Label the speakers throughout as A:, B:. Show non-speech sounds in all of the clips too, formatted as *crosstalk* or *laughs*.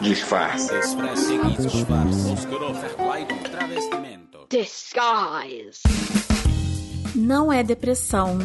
A: Disfarce.
B: Disguise.
C: Não é depressão.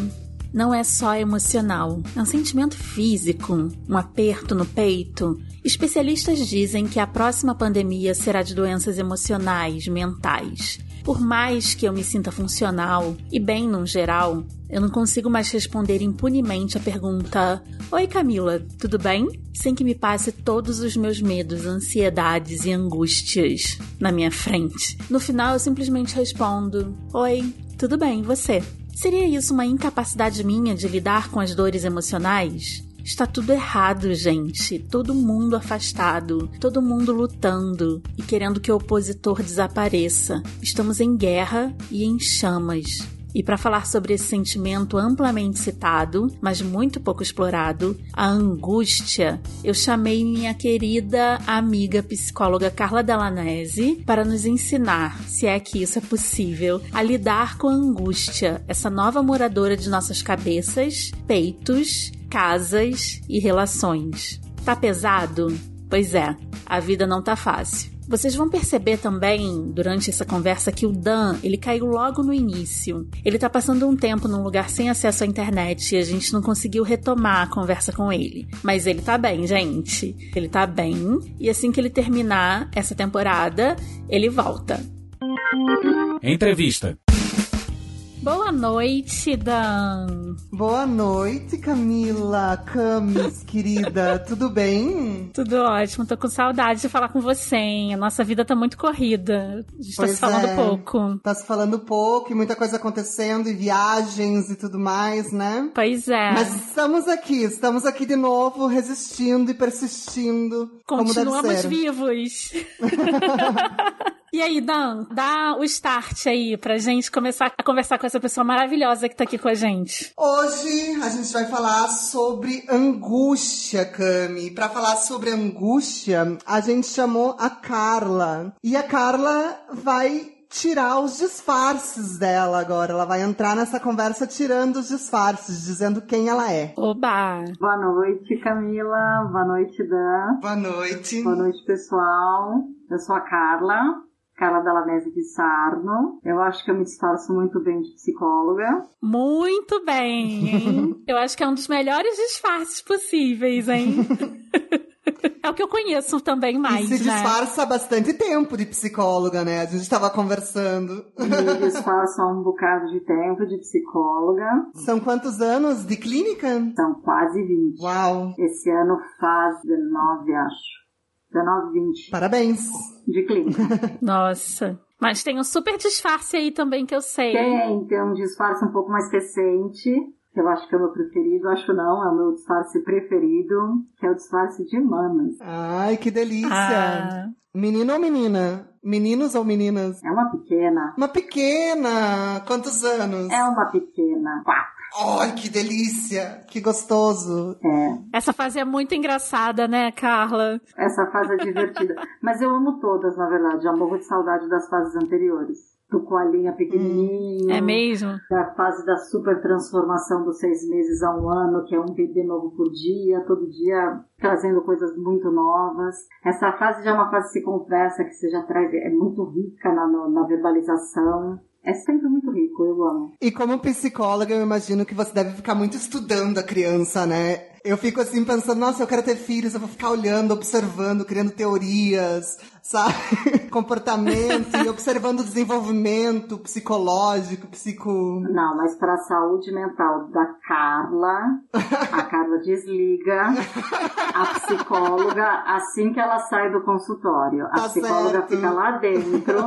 C: Não é só emocional. É um sentimento físico, um aperto no peito. Especialistas dizem que a próxima pandemia será de doenças emocionais, mentais. Por mais que eu me sinta funcional e bem no geral, eu não consigo mais responder impunemente a pergunta: Oi Camila, tudo bem? Sem que me passe todos os meus medos, ansiedades e angústias na minha frente. No final eu simplesmente respondo: Oi, tudo bem, você? Seria isso uma incapacidade minha de lidar com as dores emocionais? Está tudo errado, gente. Todo mundo afastado, todo mundo lutando e querendo que o opositor desapareça. Estamos em guerra e em chamas. E para falar sobre esse sentimento amplamente citado, mas muito pouco explorado, a angústia, eu chamei minha querida amiga psicóloga Carla Delanese para nos ensinar, se é que isso é possível, a lidar com a angústia, essa nova moradora de nossas cabeças, peitos, casas e relações. Tá pesado? Pois é, a vida não tá fácil. Vocês vão perceber também durante essa conversa que o Dan, ele caiu logo no início. Ele tá passando um tempo num lugar sem acesso à internet e a gente não conseguiu retomar a conversa com ele. Mas ele tá bem, gente. Ele tá bem e assim que ele terminar essa temporada, ele volta.
D: Entrevista.
C: Boa noite, Dan.
E: Boa noite, Camila, Camis, *laughs* querida. Tudo bem?
C: Tudo ótimo. Tô com saudade de falar com você, hein? A nossa vida tá muito corrida. A gente
E: Pois
C: tá se falando
E: é.
C: pouco.
E: Tá se falando pouco e muita coisa acontecendo, e viagens e tudo mais, né?
C: Pois é.
E: Mas estamos aqui, estamos aqui de novo, resistindo e persistindo.
C: Continuamos vivos. *laughs* E aí, Dan, dá o start aí pra gente começar a conversar com essa pessoa maravilhosa que tá aqui com a gente.
E: Hoje a gente vai falar sobre angústia, Cami. Pra falar sobre angústia, a gente chamou a Carla. E a Carla vai tirar os disfarces dela agora. Ela vai entrar nessa conversa tirando os disfarces, dizendo quem ela é.
C: Oba!
F: Boa noite, Camila. Boa noite, Dan.
E: Boa noite.
F: Boa noite, pessoal. Eu sou a Carla. Carla Dalanese de Sarno. Eu acho que eu me disfarço muito bem de psicóloga.
C: Muito bem, hein? *laughs* Eu acho que é um dos melhores disfarces possíveis, hein? *laughs* É o que eu conheço também mais,
E: e se
C: né?
E: disfarça há bastante tempo de psicóloga, né? A gente tava conversando.
F: Me disfarço há um bocado de tempo de psicóloga.
E: São quantos anos de clínica?
F: São quase 20.
E: Uau!
F: Esse ano faz 19, acho. 19, 20
E: Parabéns!
F: de clínica. *laughs*
C: Nossa. Mas tem um super disfarce aí também que eu sei.
F: Tem, tem um disfarce um pouco mais recente, que eu acho que é o meu preferido, acho não, é o meu disfarce preferido, que é o disfarce de manas.
E: Ai, que delícia!
C: Ah,
E: Menino ou menina? Meninos ou meninas?
F: É uma pequena.
E: Uma pequena! Quantos anos?
F: É uma pequena. Quatro.
E: Ai, que delícia! Que gostoso!
F: É,
C: essa fase é muito engraçada, né, Carla?
F: essa fase é divertida. *laughs* Mas eu amo todas, na verdade. Já morro de saudade das fases anteriores. Do coelhinha pequenininho.
C: É mesmo?
F: Da fase da super transformação dos seis meses a um ano, que é um bebê novo por dia, todo dia trazendo coisas muito novas. Essa fase já é uma fase que se conversa, que você já traz, é muito rica na, na verbalização. É sempre muito rico, eu amo.
E: E como psicóloga, eu imagino que você deve ficar muito estudando a criança, né? Eu fico assim pensando, nossa, eu quero ter filhos, eu vou ficar olhando, observando, criando teorias, sabe? *laughs* Comportamento e observando o desenvolvimento psicológico, psico.
F: Não, mas para a saúde mental da Carla, a Carla desliga a psicóloga assim que ela sai do consultório. A
E: Tá
F: psicóloga
E: certo.
F: fica lá dentro,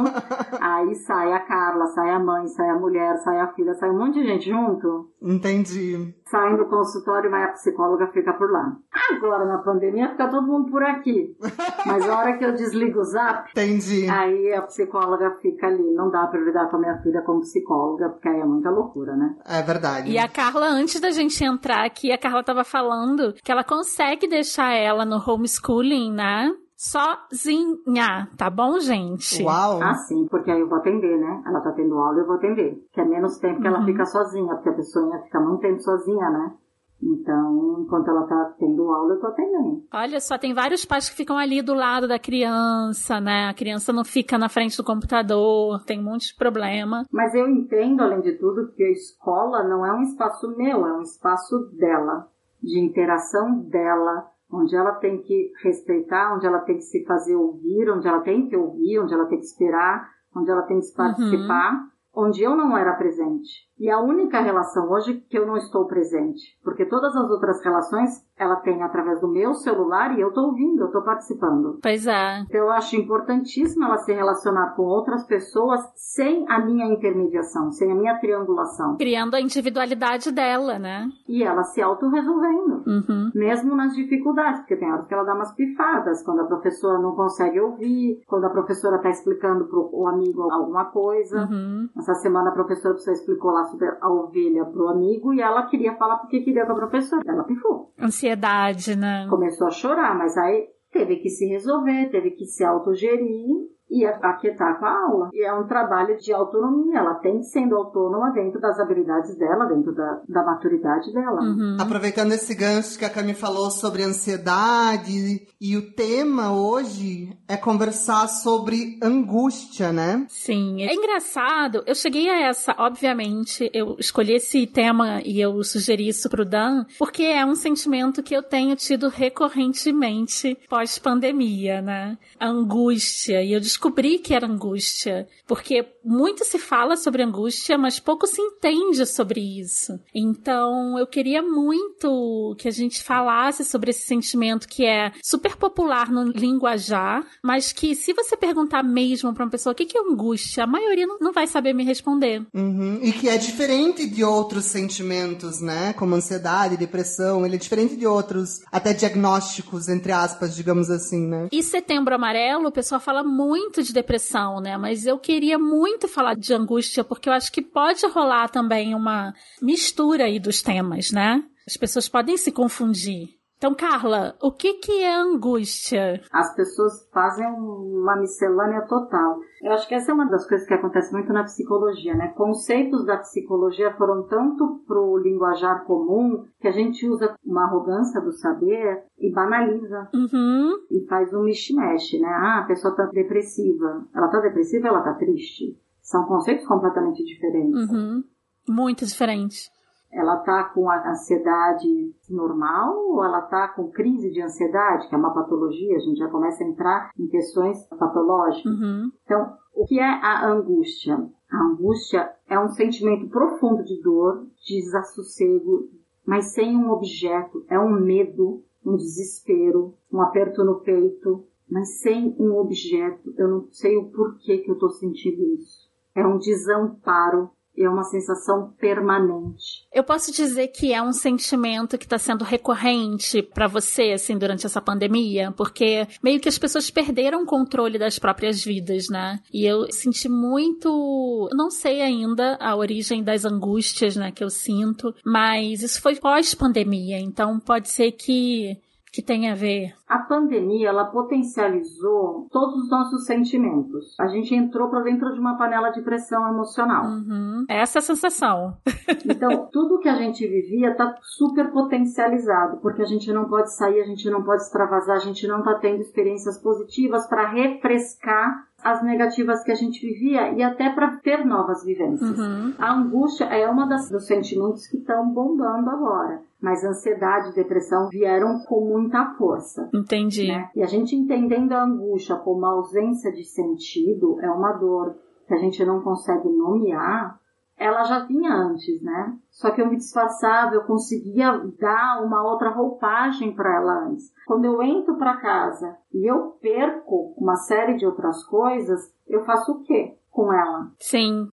F: aí sai a Carla, sai a mãe, sai a mulher, sai a filha, sai um monte de gente junto.
E: Entendi.
F: Saem do consultório, mas a psicóloga fica por lá. Agora, na pandemia, fica todo mundo por aqui. *laughs* Mas a hora que eu desligo o zap,
E: Entendi.
F: aí a psicóloga fica ali. Não dá pra lidar com a minha filha como psicóloga, porque aí é muita loucura, né?
E: É verdade.
C: E a Carla, antes da gente entrar aqui, a Carla tava falando que ela consegue deixar ela no homeschooling, né? Sozinha, tá bom, gente?
E: Uau!
F: Ah, sim, porque aí eu vou atender, né? Ela tá tendo aula, eu vou atender. Que é menos tempo que ela fica sozinha, porque a pessoa fica muito tempo sozinha, né? Então, enquanto ela tá tendo aula, eu tô atendendo.
C: Olha só, tem vários pais que ficam ali do lado da criança, né? A criança não fica na frente do computador, tem um monte de problema.
F: Mas eu entendo, além de tudo, que a escola não é um espaço meu, é um espaço dela, de interação dela, onde ela tem que respeitar, onde ela tem que se fazer ouvir, onde ela tem que ouvir, onde ela tem que esperar, onde ela tem que
C: Uhum.
F: participar, onde eu não era presente. E a única relação hoje que eu não estou presente, porque todas as outras relações ela tem através do meu celular e eu estou ouvindo, eu estou participando.
C: Pois é.
F: Então eu acho importantíssimo ela se relacionar com outras pessoas sem a minha intermediação, sem a minha triangulação.
C: Criando a individualidade dela, né?
F: E ela se auto-resolvendo.
C: Uhum.
F: Mesmo nas dificuldades, porque tem horas que ela dá umas pifadas, quando a professora não consegue ouvir, quando a professora está explicando para o amigo alguma coisa.
C: Uhum.
F: Essa semana a professora explicou lá a ovelha pro amigo e ela queria falar porque queria com a professora. Ela pifou.
C: Ansiedade, né?
F: Começou a chorar, mas aí teve que se resolver, teve que se autogerir e aquietar com a aula. E é um trabalho de autonomia. Ela tem sendo autônoma dentro das habilidades dela, dentro da, da maturidade dela.
C: Uhum.
E: Aproveitando esse gancho que a Cami falou sobre ansiedade, e o tema hoje é conversar sobre angústia, né?
C: Sim, é engraçado. Eu cheguei a essa, obviamente, eu escolhi esse tema e eu sugeri isso pro Dan, porque é um sentimento que eu tenho tido recorrentemente pós-pandemia, né? A angústia. E eu descobri que era angústia, porque muito se fala sobre angústia, mas pouco se entende sobre isso. Então, eu queria muito que a gente falasse sobre esse sentimento que é super popular no linguajar, mas que se você perguntar mesmo pra uma pessoa o que é angústia, a maioria não, não vai saber me responder.
E: Uhum. E que é diferente de outros sentimentos, né? Como ansiedade, depressão, ele é diferente de outros, até diagnósticos, entre aspas, digamos assim, né?
C: E setembro amarelo, o pessoal fala muito de depressão, né? Mas eu queria muito falar de angústia, porque eu acho que pode rolar também uma mistura aí dos temas, né? As pessoas podem se confundir. Então, Carla, o que que é angústia?
F: As pessoas fazem uma miscelânea total. Eu acho que essa é uma das coisas que acontece muito na psicologia, né? Conceitos da psicologia foram tanto pro linguajar comum que a gente usa uma arrogância do saber e banaliza
C: Uhum.
F: e faz um mexe-mexe, né? Ah, a pessoa tá depressiva. Ela tá depressiva, ela tá triste. São conceitos completamente diferentes.
C: Uhum. Muito diferente.
F: Ela tá com a ansiedade normal ou ela tá com crise de ansiedade, que é uma patologia? A gente já começa a entrar em questões patológicas.
C: Uhum.
F: Então, o que é a angústia? A angústia é um sentimento profundo de dor, de desassossego, mas sem um objeto. É um medo, um desespero, um aperto no peito, mas sem um objeto. Eu não sei o porquê que eu estou sentindo isso. É um desamparo, é uma sensação permanente.
C: Eu posso dizer que é um sentimento que está sendo recorrente para você, assim, durante essa pandemia, porque meio que as pessoas perderam o controle das próprias vidas, né? E eu senti muito. Não sei ainda a origem das angústias, né, que eu sinto, mas isso foi pós-pandemia, então pode ser que. Que tem a ver.
F: A pandemia, ela potencializou todos os nossos sentimentos. A gente entrou para dentro de uma panela de pressão emocional.
C: Uhum. Essa é a sensação. *laughs*
F: Então, tudo que a gente vivia está super potencializado, porque a gente não pode sair, a gente não pode extravasar, a gente não está tendo experiências positivas para refrescar as negativas que a gente vivia e até para ter novas vivências.
C: Uhum.
F: A angústia é uma das, dos sentimentos que estão bombando agora, mas ansiedade e depressão vieram com muita força.
C: Entendi.
F: Né? E a gente entendendo a angústia como a ausência de sentido, é uma dor que a gente não consegue nomear, ela já vinha antes, né? Só que eu me disfarçava, eu conseguia dar uma outra roupagem para ela antes. Quando eu entro para casa e eu perco uma série de outras coisas, eu faço o quê com ela?
C: Sim.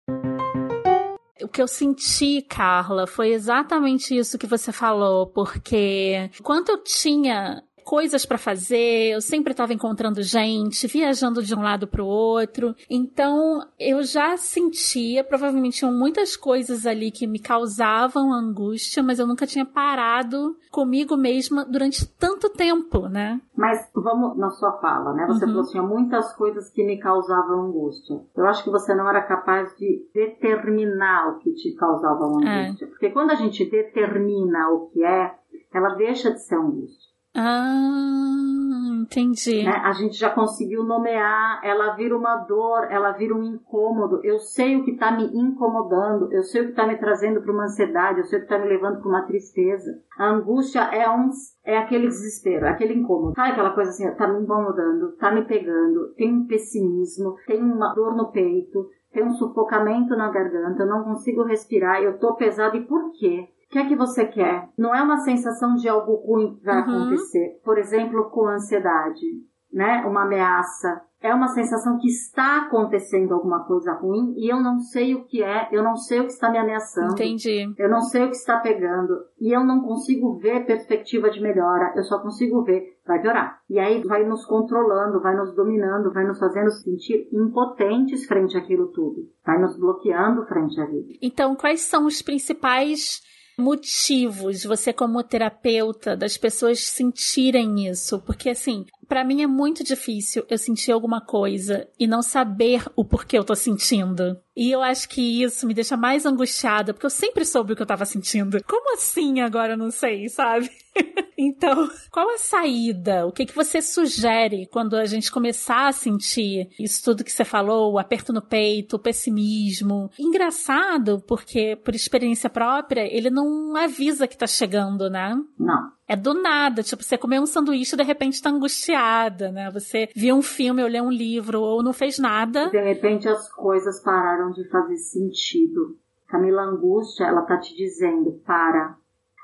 C: O que eu senti, Carla, foi exatamente isso que você falou, porque quando eu tinha coisas para fazer, eu sempre estava encontrando gente, viajando de um lado para o outro. Então, eu já sentia, provavelmente tinham muitas coisas ali que me causavam angústia, mas eu nunca tinha parado comigo mesma durante tanto tempo, né?
F: Mas vamos na sua fala, né? Você uhum. falou assim, muitas coisas que me causavam angústia. Eu acho que você não era capaz de determinar o que te causava é. angústia. É. Porque quando a gente determina o que é, ela deixa de ser angústia.
C: Ah, entendi.
F: Né? A gente já conseguiu nomear, ela vira uma dor, ela vira um incômodo. Eu sei o que está me incomodando, eu sei o que está me trazendo para uma ansiedade, eu sei o que está me levando para uma tristeza. A angústia é um é aquele desespero, é aquele incômodo. Sabe aquela coisa assim, tá me incomodando, tá me pegando, tem um pessimismo, tem uma dor no peito, tem um sufocamento na garganta, eu não consigo respirar, eu tô pesado e por quê? O que é que você quer? Não é uma sensação de algo ruim que vai uhum. acontecer. Por exemplo, com ansiedade, né? Uma ameaça. É uma sensação que está acontecendo alguma coisa ruim e eu não sei o que é, eu não sei o que está me ameaçando.
C: Entendi.
F: Eu não sei o que está pegando e eu não consigo ver perspectiva de melhora, eu só consigo ver vai piorar. E aí vai nos controlando, vai nos dominando, vai nos fazendo sentir impotentes frente àquilo tudo. Vai nos bloqueando frente à vida.
C: Então, quais são os principais motivos, você como terapeuta, das pessoas sentirem isso? Porque assim, para mim é muito difícil eu sentir alguma coisa e não saber o porquê eu tô sentindo. E eu acho que isso me deixa mais angustiada, porque eu sempre soube o que eu tava sentindo. Como assim agora eu não sei, sabe? *laughs* então, *laughs* qual a saída? O que que você sugere quando a gente começar a sentir isso tudo que você falou, o aperto no peito, o pessimismo? Engraçado, porque por experiência própria, ele não avisa que tá chegando, né?
F: Não.
C: É do nada, tipo, você comeu um sanduíche e de repente tá angustiada, né? Você viu um filme ou leu um livro ou não fez nada.
F: De repente as coisas pararam de fazer sentido. Camila Angústia, ela tá te dizendo, para.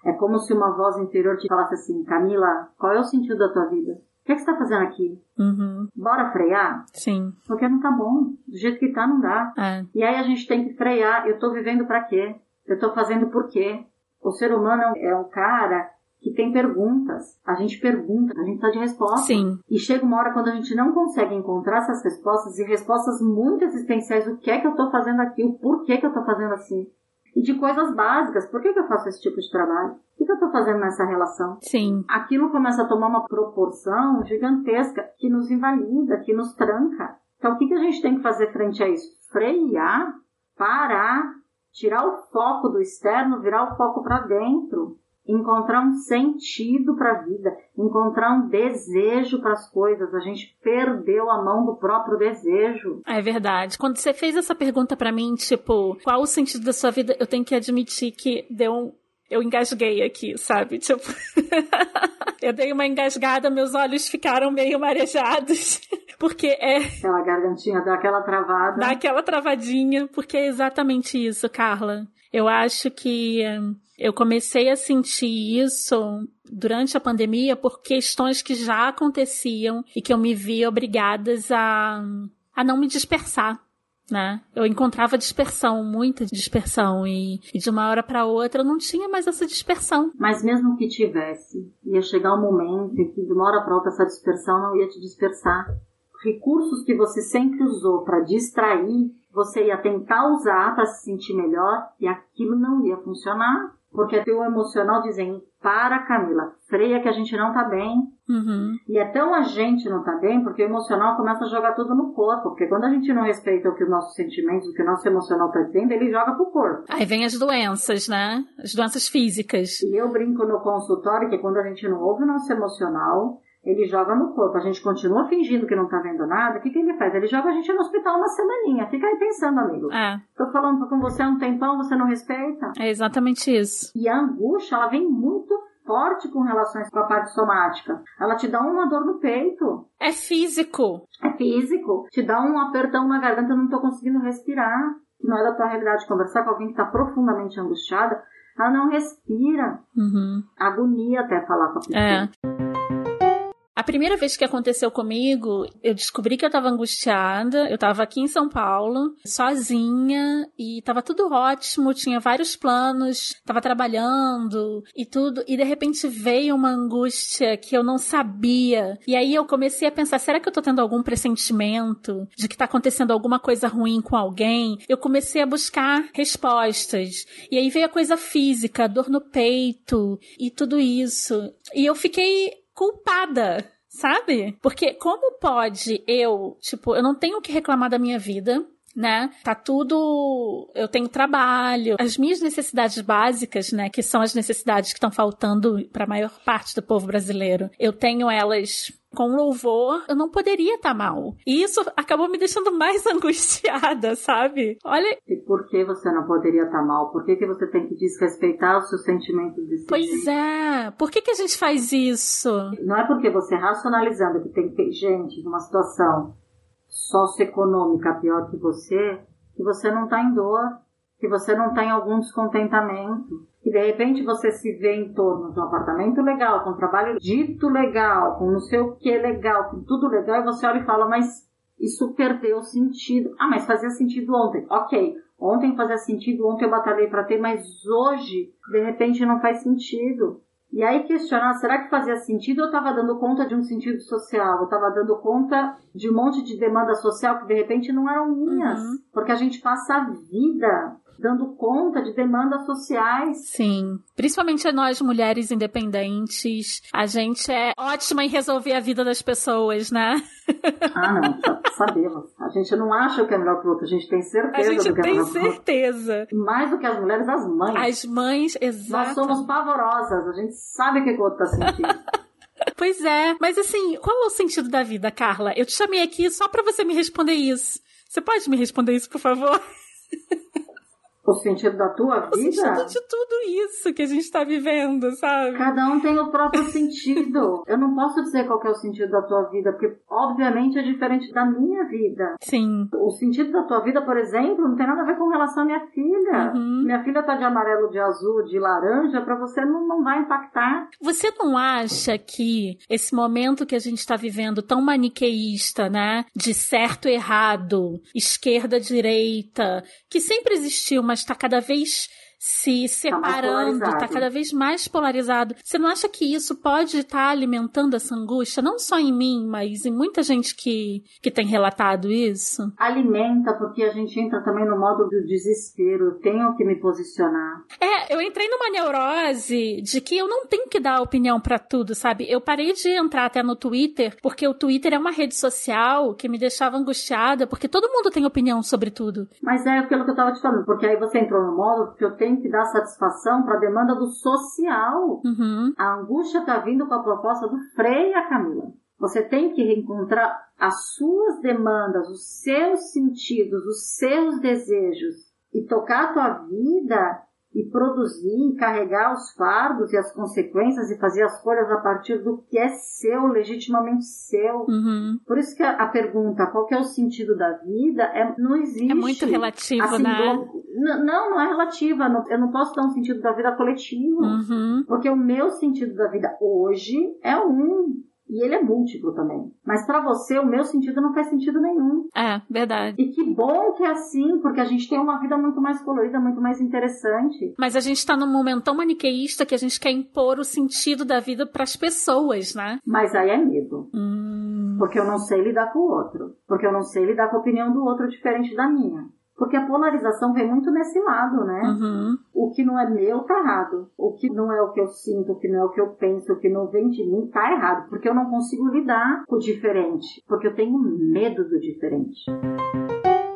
F: É como se uma voz interior te falasse assim, Camila, qual é o sentido da tua vida? O que, é que você tá fazendo aqui?
C: Uhum.
F: Bora frear?
C: Sim.
F: Porque não tá bom. Do jeito que tá, não dá.
C: É.
F: E aí a gente tem que frear. Eu tô vivendo para quê? Eu tô fazendo por quê? O ser humano é um cara que tem perguntas. A gente pergunta, a gente precisa de respostas.
C: Sim.
F: E chega uma hora quando a gente não consegue encontrar essas respostas e respostas muito existenciais. O que é que eu estou fazendo aqui? O porquê que eu estou fazendo assim? E de coisas básicas. Por que, que eu faço esse tipo de trabalho? O que, que eu estou fazendo nessa relação?
C: Sim.
F: Aquilo começa a tomar uma proporção gigantesca que nos invalida, que nos tranca. Então, o que, que a gente tem que fazer frente a isso? Frear, parar, tirar o foco do externo, virar o foco para dentro encontrar um sentido para a vida, encontrar um desejo para as coisas. A gente perdeu a mão do próprio desejo.
C: É verdade. Quando você fez essa pergunta para mim, tipo, qual o sentido da sua vida, eu tenho que admitir que deu um eu engasguei aqui, sabe? Tipo, *laughs* eu dei uma engasgada, meus olhos ficaram meio marejados. *laughs* Porque é.
F: Aquela gargantinha dá aquela travada.
C: Dá aquela travadinha, porque é exatamente isso, Carla. Eu acho que hum, eu comecei a sentir isso durante a pandemia por questões que já aconteciam e que eu me vi obrigadas a, a não me dispersar. Né? Eu encontrava dispersão, muita dispersão, e, e de uma hora para outra eu não tinha mais essa dispersão.
F: Mas mesmo que tivesse, ia chegar um momento em que de uma hora para outra essa dispersão não ia te dispersar. Recursos que você sempre usou para distrair você ia tentar usar para se sentir melhor e aquilo não ia funcionar. Porque teu emocional dizendo, para Camila, freia que a gente não tá bem.
C: Uhum.
F: E é tão a gente não tá bem porque o emocional começa a jogar tudo no corpo. Porque quando a gente não respeita o que os nossos sentimentos, o que o nosso emocional tá dizendo, ele joga pro corpo.
C: Aí vem as doenças, né? As doenças físicas.
F: E eu brinco no consultório que quando a gente não ouve o nosso emocional, ele joga no corpo. A gente continua fingindo que não tá vendo nada. O que, que ele faz? Ele joga a gente no hospital uma semaninha. Fica aí pensando, amigo.
C: É.
F: Tô falando com você há um tempão, você não respeita?
C: É exatamente isso.
F: E a angústia, ela vem muito forte com relações com a parte somática. Ela te dá uma dor no peito.
C: É físico.
F: É físico. Te dá um apertão na garganta, não tô conseguindo respirar. Não é da tua realidade conversar com alguém que tá profundamente angustiada. Ela não respira.
C: Uhum.
F: Agonia até falar com a pessoa.
C: É. A primeira vez que aconteceu comigo, eu descobri que eu tava angustiada. Eu tava aqui em São Paulo, sozinha, e tava tudo ótimo, tinha vários planos, tava trabalhando e tudo, e de repente veio uma angústia que eu não sabia. E aí eu comecei a pensar, será que eu tô tendo algum pressentimento de que tá acontecendo alguma coisa ruim com alguém? Eu comecei a buscar respostas. E aí veio a coisa física, dor no peito e tudo isso. E eu fiquei culpada sabe? Porque como pode eu, tipo, eu não tenho que reclamar da minha vida, né? Tá tudo. Eu tenho trabalho. As minhas necessidades básicas, né? Que são as necessidades que estão faltando para a maior parte do povo brasileiro. Eu tenho elas com louvor, eu não poderia estar tá mal. E isso acabou me deixando mais *laughs* angustiada, sabe? Olha.
F: E por que você não poderia estar tá mal? Por que, que você tem que desrespeitar os seus sentimentos desse
C: Pois
F: jeito?
C: é. Por que, que a gente faz isso?
F: Não é porque você racionalizando que tem que ter gente numa situação socioeconômica pior que você, que você não está em dor, que você não está em algum descontentamento. Que de repente você se vê em torno de um apartamento legal, com um trabalho dito legal, com não sei o que legal, com tudo legal, e você olha e fala, mas isso perdeu sentido. Ah, mas fazia sentido ontem. Ok, ontem fazia sentido, ontem eu batalhei para ter, mas hoje, de repente, não faz sentido. E aí questionar, será que fazia sentido ou eu estava dando conta de um sentido social? Eu estava dando conta de um monte de demanda social que de repente não eram minhas. Uhum. Porque a gente passa a vida dando conta de demandas sociais.
C: Sim, principalmente nós mulheres independentes, a gente é ótima em resolver a vida das pessoas, né?
F: Ah, não, *laughs* sabemos. A gente não acha que é melhor que o outro, a gente tem certeza
C: a gente
F: do que
C: tem
F: é
C: certeza.
F: Mais do que as mulheres, as mães.
C: As mães, exato.
F: Nós somos pavorosas, a gente sabe o que o outro tá sentindo. *laughs*
C: Pois é, mas assim, qual é o sentido da vida, Carla? Eu te chamei aqui só para você me responder isso. Você pode me responder isso, por favor? *laughs*
F: O sentido da tua vida? O
C: sentido de tudo isso que a gente tá vivendo, sabe?
F: Cada um tem o próprio sentido. *laughs* Eu não posso dizer qual é o sentido da tua vida, porque obviamente é diferente da minha vida.
C: Sim.
F: O sentido da tua vida, por exemplo, não tem nada a ver com relação à minha filha. Uhum. Minha filha tá de amarelo, de azul, de laranja, para você não, não vai impactar.
C: Você não acha que esse momento que a gente tá vivendo tão maniqueísta, né? De certo e errado, esquerda, direita, que sempre existiu uma mas está cada vez se separando, está tá cada vez mais polarizado. Você não acha que isso pode estar tá alimentando essa angústia, não só em mim, mas em muita gente que, que tem relatado isso?
F: Alimenta, porque a gente entra também no modo do desespero. Eu tenho que me posicionar.
C: É, eu entrei numa neurose de que eu não tenho que dar opinião para tudo, sabe? Eu parei de entrar até no Twitter, porque o Twitter é uma rede social que me deixava angustiada, porque todo mundo tem opinião sobre tudo.
F: Mas é aquilo que eu tava te falando, porque aí você entrou no modo que eu tenho tem que dar satisfação para a demanda do social.
C: Uhum.
F: A angústia está vindo com a proposta do Freia, Camila. Você tem que reencontrar as suas demandas, os seus sentidos, os seus desejos e tocar a tua vida e produzir, carregar os fardos e as consequências e fazer as escolhas a partir do que é seu, legitimamente seu.
C: Uhum.
F: Por isso que a, pergunta qual que é o sentido da vida é, não existe. É
C: muito relativo, assim, né?
F: Não, não é relativa. Eu não posso dar um sentido da vida coletivo.
C: Uhum.
F: Porque o meu sentido da vida hoje é um. E ele é múltiplo também. Mas para você, o meu sentido não faz sentido nenhum.
C: É, verdade.
F: E que bom que é assim, porque a gente tem uma vida muito mais colorida, muito mais interessante.
C: Mas a gente tá num momento tão maniqueísta que a gente quer impor o sentido da vida para as pessoas, né?
F: Mas aí é medo.
C: Hum...
F: Porque eu não sei lidar com o outro. Porque eu não sei lidar com a opinião do outro diferente da minha. Porque a polarização vem muito nesse lado, né?
C: Uhum.
F: O que não é meu tá errado. O que não é o que eu sinto, o que não é o que eu penso, o que não vem de mim tá errado. Porque eu não consigo lidar com o diferente. Porque eu tenho medo do diferente.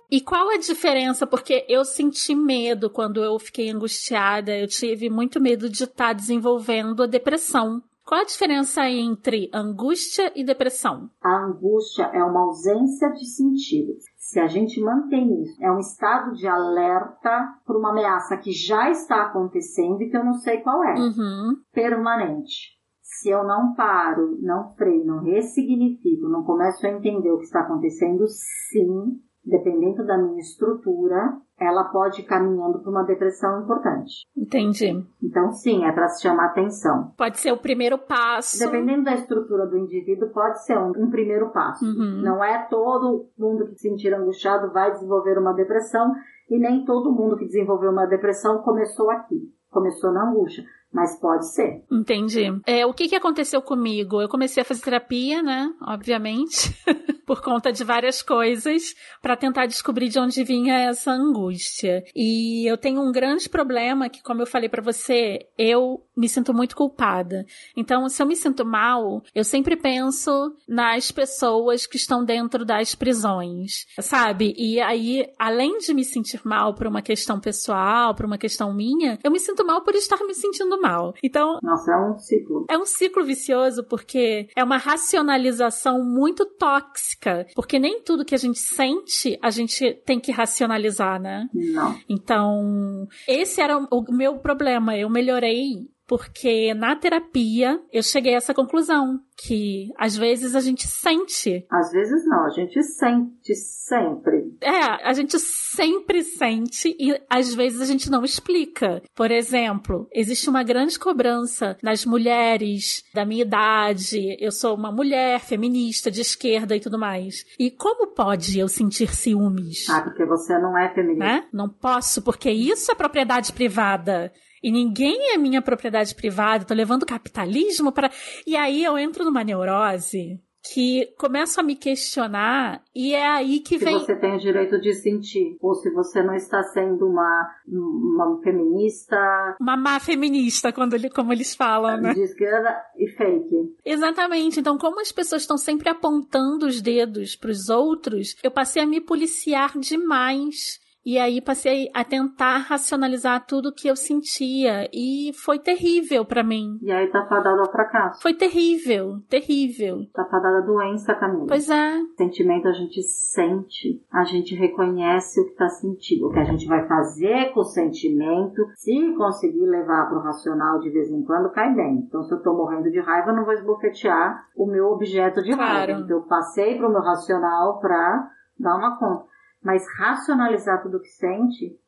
C: E qual a diferença? Porque eu senti medo quando eu fiquei angustiada. Eu tive muito medo de estar tá desenvolvendo a depressão. Qual a diferença entre angústia e depressão?
F: A angústia é uma ausência de sentido. Se a gente mantém isso, é um estado de alerta para uma ameaça que já está acontecendo e que eu não sei qual é.
C: Uhum.
F: Permanente. Se eu não paro, não freio, não ressignifico, não começo a entender o que está acontecendo, sim, dependendo da minha estrutura, ela pode ir caminhando para uma depressão importante.
C: Entendi.
F: Então, sim, é para se chamar atenção.
C: Pode ser o primeiro passo.
F: Dependendo da estrutura do indivíduo, pode ser um, um primeiro passo.
C: Uhum.
F: Não é todo mundo que se sentir angustiado vai desenvolver uma depressão e nem todo mundo que desenvolveu uma depressão começou aqui, começou na angústia. Mas pode ser.
C: Entendi. É, o que, que aconteceu comigo? Eu comecei a fazer terapia, né? Obviamente. *laughs* por conta de várias coisas, para tentar descobrir de onde vinha essa angústia. E eu tenho um grande problema que, como eu falei para você, eu me sinto muito culpada. Então, se eu me sinto mal, eu sempre penso nas pessoas que estão dentro das prisões, sabe? E aí, além de me sentir mal por uma questão pessoal, por uma questão minha, eu me sinto mal por estar me sentindo mal. Então,
F: nossa, é um ciclo.
C: É um ciclo vicioso porque é uma racionalização muito tóxica, porque nem tudo que a gente sente a gente tem que racionalizar, né?
F: Não.
C: Então, esse era o meu problema. Eu melhorei porque na terapia eu cheguei a essa conclusão que às vezes a gente sente.
F: Às vezes não, a gente sente sempre.
C: É, a gente sempre sente e às vezes a gente não explica. Por exemplo, existe uma grande cobrança nas mulheres da minha idade. Eu sou uma mulher feminista de esquerda e tudo mais. E como pode eu sentir ciúmes?
F: Ah, porque você não é feminista. Né?
C: Não posso, porque isso é propriedade privada e ninguém é minha propriedade privada, tô levando capitalismo para. E aí eu entro numa neurose que começo a me questionar e é aí que
F: se
C: vem.
F: Se você tem o direito de sentir, ou se você não está sendo uma, uma feminista.
C: Uma má feminista, quando ele, como eles falam, né?
F: De esquerda e fake.
C: Exatamente. Então, como as pessoas estão sempre apontando os dedos para os outros, eu passei a me policiar demais e aí passei a tentar racionalizar tudo que eu sentia e foi terrível para mim.
F: E aí tá fadado ao fracasso.
C: Foi terrível, terrível.
F: Tá fadada a doença, Camila.
C: Pois é.
F: Sentimento a gente sente, a gente reconhece o que tá sentindo. O que a gente vai fazer com o sentimento, se conseguir levar pro racional de vez em quando, cai bem. Então se eu tô morrendo de raiva, eu não vou esbofetear o meu objeto de
C: claro.
F: raiva. Então eu passei pro meu racional pra dar uma conta mas racionalizar tudo que sente.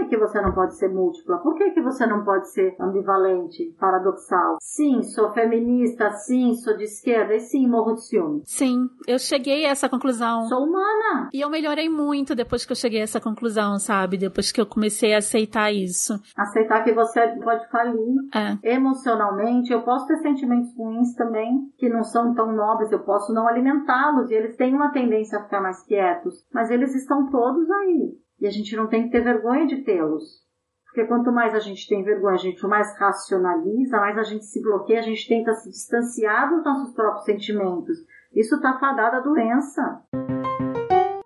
F: Que que você não pode ser múltipla? Por que que você não pode ser ambivalente, paradoxal? Sim, sou feminista, sim, sou de esquerda e sim, morro de ciúme.
C: Sim, eu cheguei a essa conclusão.
F: Sou humana.
C: E eu melhorei muito depois que eu cheguei a essa conclusão, sabe? Depois que eu comecei a aceitar isso.
F: Aceitar que você pode falir.
C: É.
F: Emocionalmente, eu posso ter sentimentos ruins também, que não são tão nobres, eu posso não alimentá-los e eles têm uma tendência a ficar mais quietos, mas eles estão todos aí. E a gente não tem que ter vergonha de tê-los. Porque quanto mais a gente tem vergonha, a gente mais racionaliza, mais a gente se bloqueia, a gente tenta se distanciar dos nossos próprios sentimentos. Isso está fadado à doença.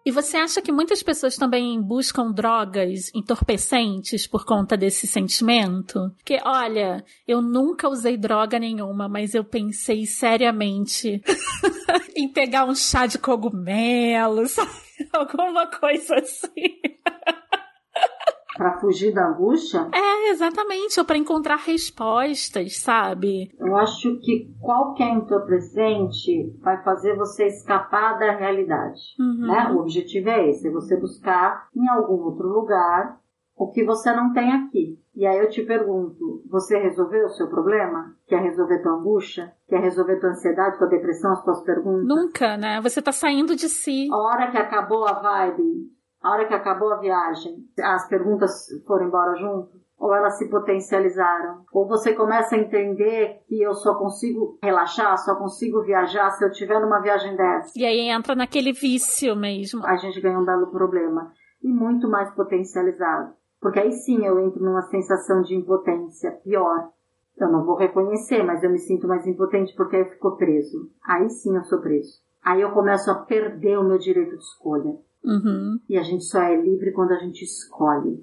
C: E você acha que muitas pessoas também buscam drogas entorpecentes por conta desse sentimento? Porque, olha, eu nunca usei droga nenhuma, mas eu pensei seriamente *laughs* em pegar um chá de cogumelo, sabe? *laughs* Alguma coisa assim. *laughs*
F: Para fugir da angústia?
C: É, exatamente. Ou para encontrar respostas, sabe?
F: Eu acho que qualquer entorpecente vai fazer você escapar da realidade.
C: Uhum.
F: Né? O objetivo é esse: é você buscar em algum outro lugar o que você não tem aqui. E aí eu te pergunto, você resolveu o seu problema? Quer resolver tua angústia? Quer resolver tua ansiedade, tua depressão, as tuas perguntas?
C: Nunca, né? Você tá saindo de si.
F: A hora que acabou a vibe, a hora que acabou a viagem, as perguntas foram embora junto? Ou elas se potencializaram? Ou você começa a entender que eu só consigo relaxar, só consigo viajar se eu tiver numa viagem dessa?
C: E aí entra naquele vício mesmo.
F: A gente ganha um belo problema. E muito mais potencializado. Porque aí sim eu entro numa sensação de impotência pior. Eu não vou reconhecer, mas eu me sinto mais impotente porque aí ficou preso. Aí sim eu sou preso. Aí eu começo a perder o meu direito de escolha.
C: Uhum.
F: E a gente só é livre quando a gente escolhe.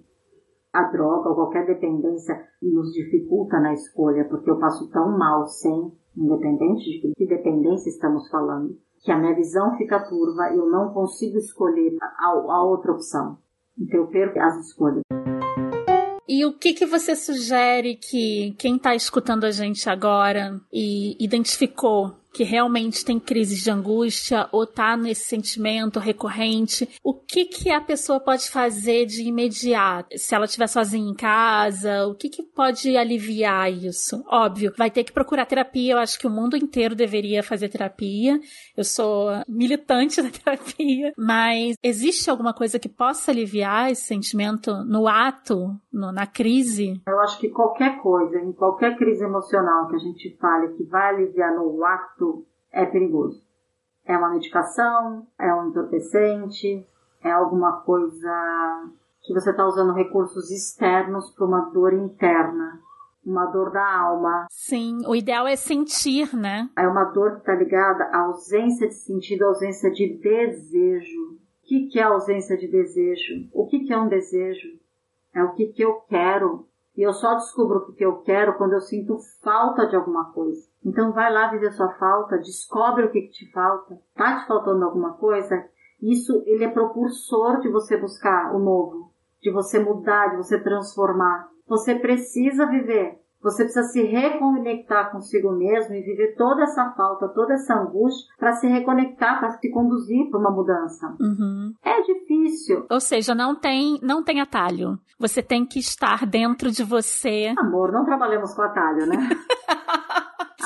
F: A droga ou qualquer dependência nos dificulta na escolha, porque eu passo tão mal sem, independente de que dependência estamos falando, que a minha visão fica turva e eu não consigo escolher a, a outra opção. Então eu perco as escolhas.
C: E o que, que você sugere que quem está escutando a gente agora e identificou que realmente tem crises de angústia ou tá nesse sentimento recorrente, o que que a pessoa pode fazer de imediato? Se ela estiver sozinha em casa, o que que pode aliviar isso? Óbvio, vai ter que procurar terapia. Eu acho que o mundo inteiro deveria fazer terapia. Eu sou militante *laughs* da terapia, mas existe alguma coisa que possa aliviar esse sentimento no ato, no, na crise?
F: Eu acho que qualquer coisa, em qualquer crise emocional que a gente fale que vai aliviar no ato, é perigoso. É uma medicação, é um entorpecente, é alguma coisa que você está usando recursos externos para uma dor interna uma dor da alma.
C: Sim, o ideal é sentir, né?
F: É uma dor que está ligada à ausência de sentido, à ausência de desejo. O que, que é ausência de desejo? O que, que é um desejo? É o que, que eu quero. E eu só descubro o que, que eu quero quando eu sinto falta de alguma coisa. Então vai lá viver sua falta, descobre o que, que te falta. Tá te faltando alguma coisa? Isso ele é propulsor de você buscar o novo, de você mudar, de você transformar. Você precisa viver. Você precisa se reconectar consigo mesmo e viver toda essa falta, toda essa angústia para se reconectar, para se conduzir para uma mudança.
C: Uhum.
F: É difícil.
C: Ou seja, não tem, não tem atalho. Você tem que estar dentro de você.
F: Amor, não trabalhamos com atalho, né? *laughs*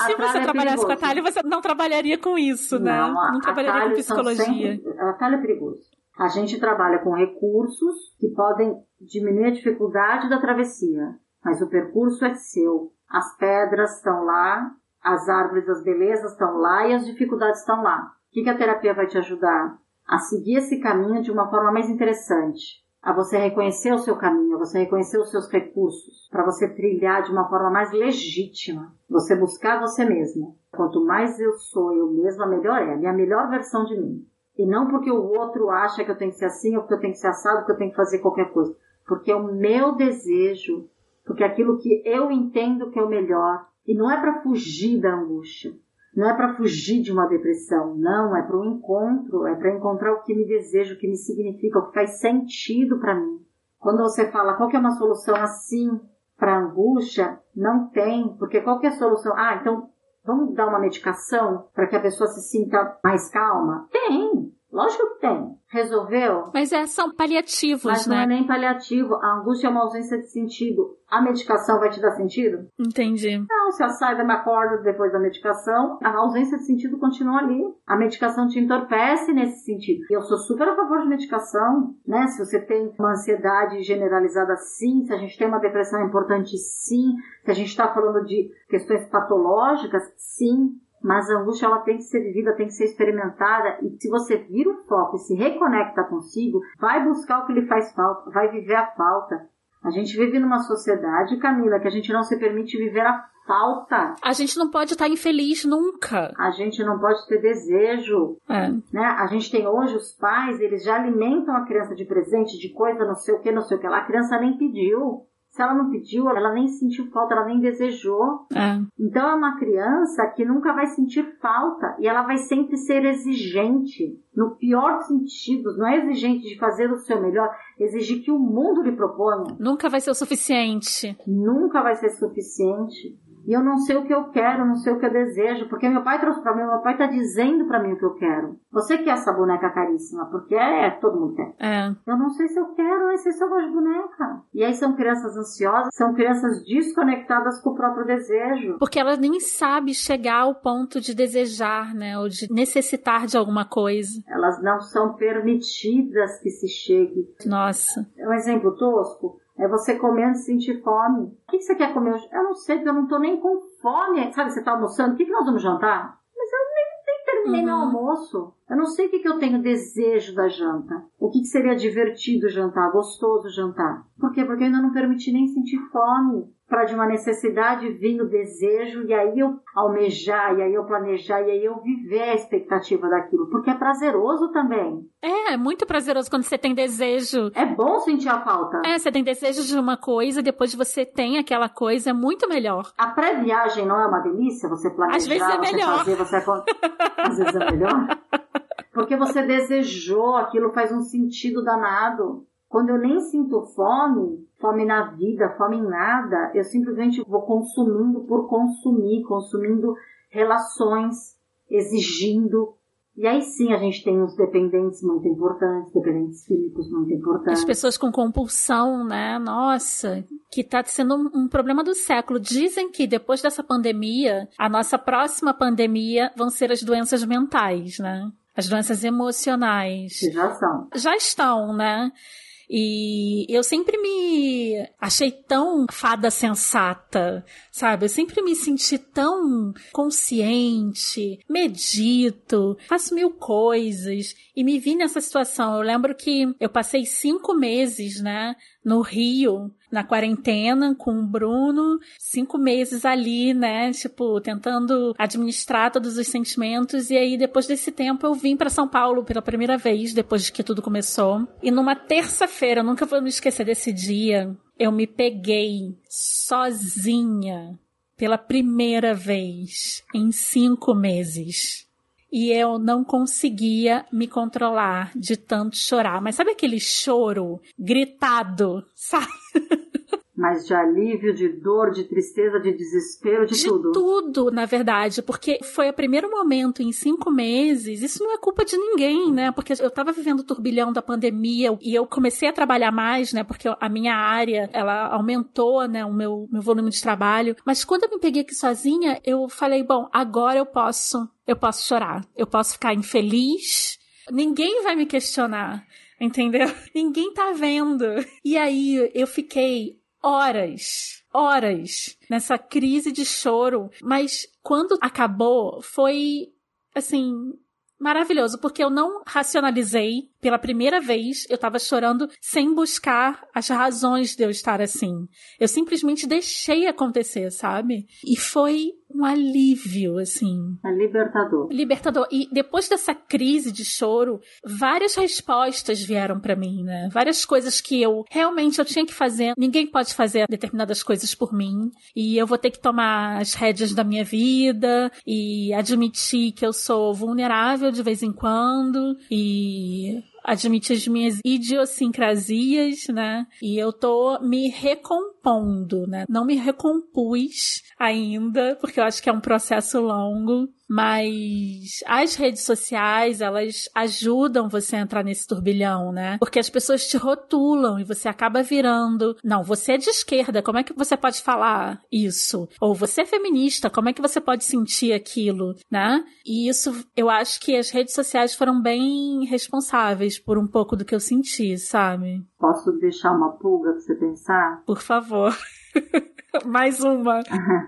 C: Se você é trabalhasse perigoso. com atalho, você não trabalharia com isso, né?
F: Não,
C: não trabalharia com psicologia.
F: Sempre, atalho é perigoso. A gente trabalha com recursos que podem diminuir a dificuldade da travessia, mas o percurso é seu. As pedras estão lá, as árvores das belezas estão lá e as dificuldades estão lá. O que, que a terapia vai te ajudar? A seguir esse caminho de uma forma mais interessante, a você reconhecer o seu caminho, a você reconhecer os seus recursos, para você trilhar de uma forma mais legítima, você buscar você mesmo. Quanto mais eu sou eu mesma, melhor é, a minha melhor versão de mim. E não porque o outro acha que eu tenho que ser assim, ou porque eu tenho que ser assado, porque eu tenho que fazer qualquer coisa. Porque é o meu desejo, porque é aquilo que eu entendo que é o melhor. E não é para fugir da angústia. Não é para fugir de uma depressão. Não, é para um encontro. É para encontrar o que me desejo, o que me significa, o que faz sentido para mim. Quando você fala qual que é uma solução assim para angústia, não tem. Porque qualquer solução. Ah, então vamos dar uma medicação para que a pessoa se sinta mais calma? Tem. Lógico que tem. Resolveu?
C: Mas é, são paliativos,
F: Mas
C: né?
F: não é nem paliativo. A angústia é uma ausência de sentido. A medicação vai te dar sentido?
C: Entendi.
F: Não, se a saída me acorda depois da medicação, a ausência de sentido continua ali. A medicação te entorpece nesse sentido. E eu sou super a favor de medicação, né? Se você tem uma ansiedade generalizada, sim. Se a gente tem uma depressão importante, sim. Se a gente está falando de questões patológicas, sim. Mas a angústia ela tem que ser vivida, tem que ser experimentada. E se você vira o foco e se reconecta consigo, vai buscar o que lhe faz falta, vai viver a falta. A gente vive numa sociedade, Camila, que a gente não se permite viver a falta.
C: A gente não pode estar infeliz nunca.
F: A gente não pode ter desejo.
C: É.
F: Né? A gente tem hoje os pais, eles já alimentam a criança de presente, de coisa, não sei o que, não sei o que lá. A criança nem pediu. Se ela não pediu, ela nem sentiu falta, ela nem desejou.
C: É.
F: Então é uma criança que nunca vai sentir falta e ela vai sempre ser exigente, no pior dos sentidos. Não é exigente de fazer o seu melhor, exigir que o mundo lhe proponha.
C: Nunca vai ser o suficiente.
F: Nunca vai ser suficiente. E eu não sei o que eu quero, não sei o que eu desejo, porque meu pai trouxe para mim, meu pai está dizendo para mim o que eu quero. Você quer essa boneca caríssima, porque é, todo mundo quer.
C: É.
F: Eu não sei se eu quero, eu sei se eu gosto de boneca. E aí são crianças ansiosas, são crianças desconectadas com o próprio desejo.
C: Porque ela nem sabe chegar ao ponto de desejar, né? Ou de necessitar de alguma coisa.
F: Elas não são permitidas que se chegue.
C: Nossa.
F: Um exemplo tosco. É você comendo e sentir fome. O que você quer comer hoje? Eu não sei, porque eu não tô nem com fome. Sabe, você tá almoçando, o que, que nós vamos jantar? Mas eu nem, nem terminei uhum. meu almoço. Eu não sei o que, que eu tenho desejo da janta. O que, que seria divertido jantar, gostoso jantar. Por quê? Porque eu ainda não permiti nem sentir fome para de uma necessidade vir o desejo e aí eu almejar, e aí eu planejar, e aí eu viver a expectativa daquilo, porque é prazeroso também.
C: É, é muito prazeroso quando você tem desejo.
F: É bom sentir a falta.
C: É, você tem desejo de uma coisa, depois você tem aquela coisa, é muito melhor.
F: A pré-viagem não é uma delícia? Você planejar,
C: Às vezes é
F: você
C: melhor.
F: fazer, você... *laughs* Às vezes é melhor? Porque você desejou, aquilo faz um sentido danado. Quando eu nem sinto fome, fome na vida, fome em nada, eu simplesmente vou consumindo por consumir, consumindo relações, exigindo e aí sim a gente tem os dependentes muito importantes, dependentes químicos muito importantes.
C: As pessoas com compulsão, né? Nossa, que está sendo um, um, problema do século. Dizem que depois dessa pandemia, a nossa próxima pandemia vão ser as doenças mentais, né? As doenças emocionais.
F: Que já são.
C: Já estão, né? E eu sempre me achei tão fada sensata, sabe? Eu sempre me senti tão consciente, medito, faço mil coisas e me vi nessa situação. Eu lembro que eu passei cinco meses, né, no Rio, na quarentena com o Bruno, cinco meses ali, né? Tipo, tentando administrar todos os sentimentos. E aí, depois desse tempo, eu vim para São Paulo pela primeira vez, depois que tudo começou. E numa terça-feira, nunca vou me esquecer desse dia, eu me peguei sozinha pela primeira vez em cinco meses e eu não conseguia me controlar de tanto chorar. Mas sabe aquele choro gritado, *laughs* sabe?
F: Mas de alívio, de dor, de tristeza, de desespero, de,
C: de
F: tudo.
C: De tudo, na verdade, porque foi o primeiro momento em cinco meses. Isso não é culpa de ninguém, né? Porque eu tava vivendo o turbilhão da pandemia e eu comecei a trabalhar mais, né? Porque a minha área, ela aumentou, né? O meu, meu volume de trabalho. Mas quando eu me peguei aqui sozinha, eu falei, bom, agora eu posso, eu posso chorar. Eu posso ficar infeliz. Ninguém vai me questionar entendeu? *laughs* Ninguém tá vendo. E aí eu fiquei horas, horas nessa crise de choro. Mas quando acabou, foi assim, maravilhoso, porque eu não racionalizei pela primeira vez, eu tava chorando sem buscar as razões de eu estar assim. Eu simplesmente deixei acontecer, sabe? E foi um alívio, assim.
F: É libertador.
C: Libertador. E depois dessa crise de choro, várias respostas vieram para mim, né? Várias coisas que eu realmente eu tinha que fazer. Ninguém pode fazer determinadas coisas por mim. E eu vou ter que tomar as rédeas da minha vida e admitir que eu sou vulnerável de vez em quando. E admitir as minhas idiosincrasias, né? E eu tô me recompondo, né? Não me recompus ainda, porque eu acho que é um processo longo, mas as redes sociais, elas ajudam você a entrar nesse turbilhão, né? Porque as pessoas te rotulam e você acaba virando, não, você é de esquerda, como é que você pode falar isso? Ou você é feminista, como é que você pode sentir aquilo, né? E isso, eu acho que as redes sociais foram bem responsáveis por um pouco do que eu senti, sabe?
F: Posso deixar uma pulga pra você pensar?
C: Por favor. *laughs* Mais uma.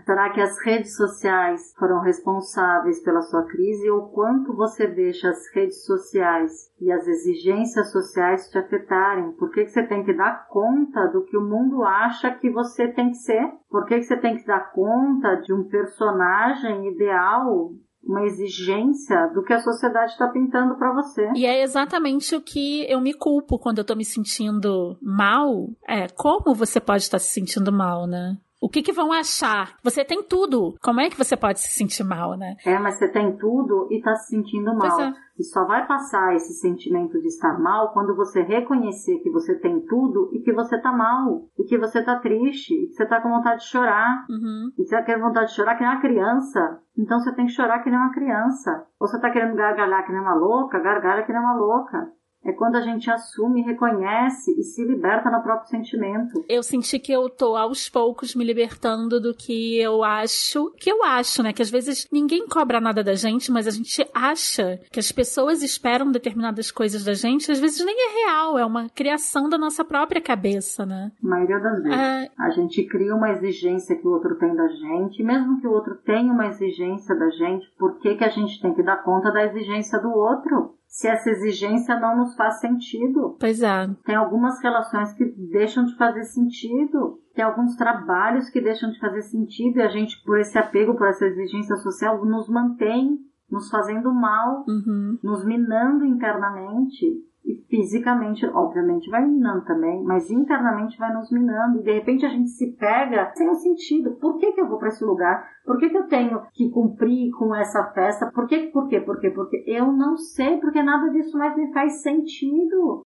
F: Será que as redes sociais foram responsáveis pela sua crise ou quanto você deixa as redes sociais e as exigências sociais te afetarem? Por que, que você tem que dar conta do que o mundo acha que você tem que ser? Por que, que você tem que dar conta de um personagem ideal uma exigência do que a sociedade está pintando para você.
C: E é exatamente o que eu me culpo quando eu tô me sentindo mal. É, como você pode estar se sentindo mal, né? O que, que vão achar? Você tem tudo. Como é que você pode se sentir mal, né?
F: É, mas você tem tudo e tá se sentindo mal. É. E só vai passar esse sentimento de estar mal quando você reconhecer que você tem tudo e que você tá mal. E que você tá triste. E que você tá com vontade de chorar.
C: Uhum.
F: E você quer vontade de chorar que nem uma criança. Então você tem que chorar que nem uma criança. Ou você tá querendo gargalhar que nem uma louca, gargalha que nem uma louca é quando a gente assume, reconhece e se liberta no próprio sentimento.
C: Eu senti que eu tô aos poucos me libertando do que eu acho, que eu acho, né? Que às vezes ninguém cobra nada da gente, mas a gente acha que as pessoas esperam determinadas coisas da gente, às vezes nem é real, é uma criação da nossa própria cabeça, né?
F: A maioria das vezes. É... A gente cria uma exigência que o outro tem da gente, mesmo que o outro tenha uma exigência da gente, por que, que a gente tem que dar conta da exigência do outro? Se essa exigência não nos faz sentido.
C: Pois é.
F: Tem algumas relações que deixam de fazer sentido. Tem alguns trabalhos que deixam de fazer sentido e a gente, por esse apego, por essa exigência social, nos mantém nos fazendo mal,
C: uhum.
F: nos minando internamente. E fisicamente, obviamente, vai minando também, mas internamente vai nos minando. E de repente a gente se pega sem sentido. Por que, que eu vou para esse lugar? Por que, que eu tenho que cumprir com essa festa? Por que, por quê, por quê, por quê? Eu não sei, porque nada disso mais me faz sentido.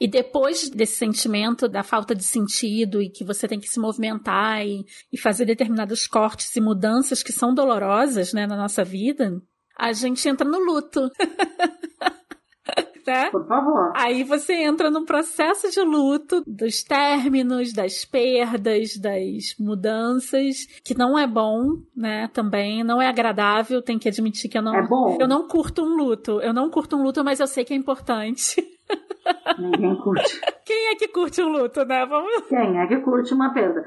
C: E depois desse sentimento da falta de sentido e que você tem que se movimentar e, e fazer determinados cortes e mudanças que são dolorosas, né, na nossa vida, a gente entra no luto. *laughs*
F: né? Por favor.
C: Aí você entra no processo de luto dos términos, das perdas, das mudanças, que não é bom, né? Também não é agradável, tem que admitir que eu não.
F: É bom.
C: Eu não curto um luto. Eu não curto um luto, mas eu sei que é importante. *laughs*
F: Ninguém curte.
C: Quem é que curte um luto, né? Vamos...
F: Quem é que curte uma perda?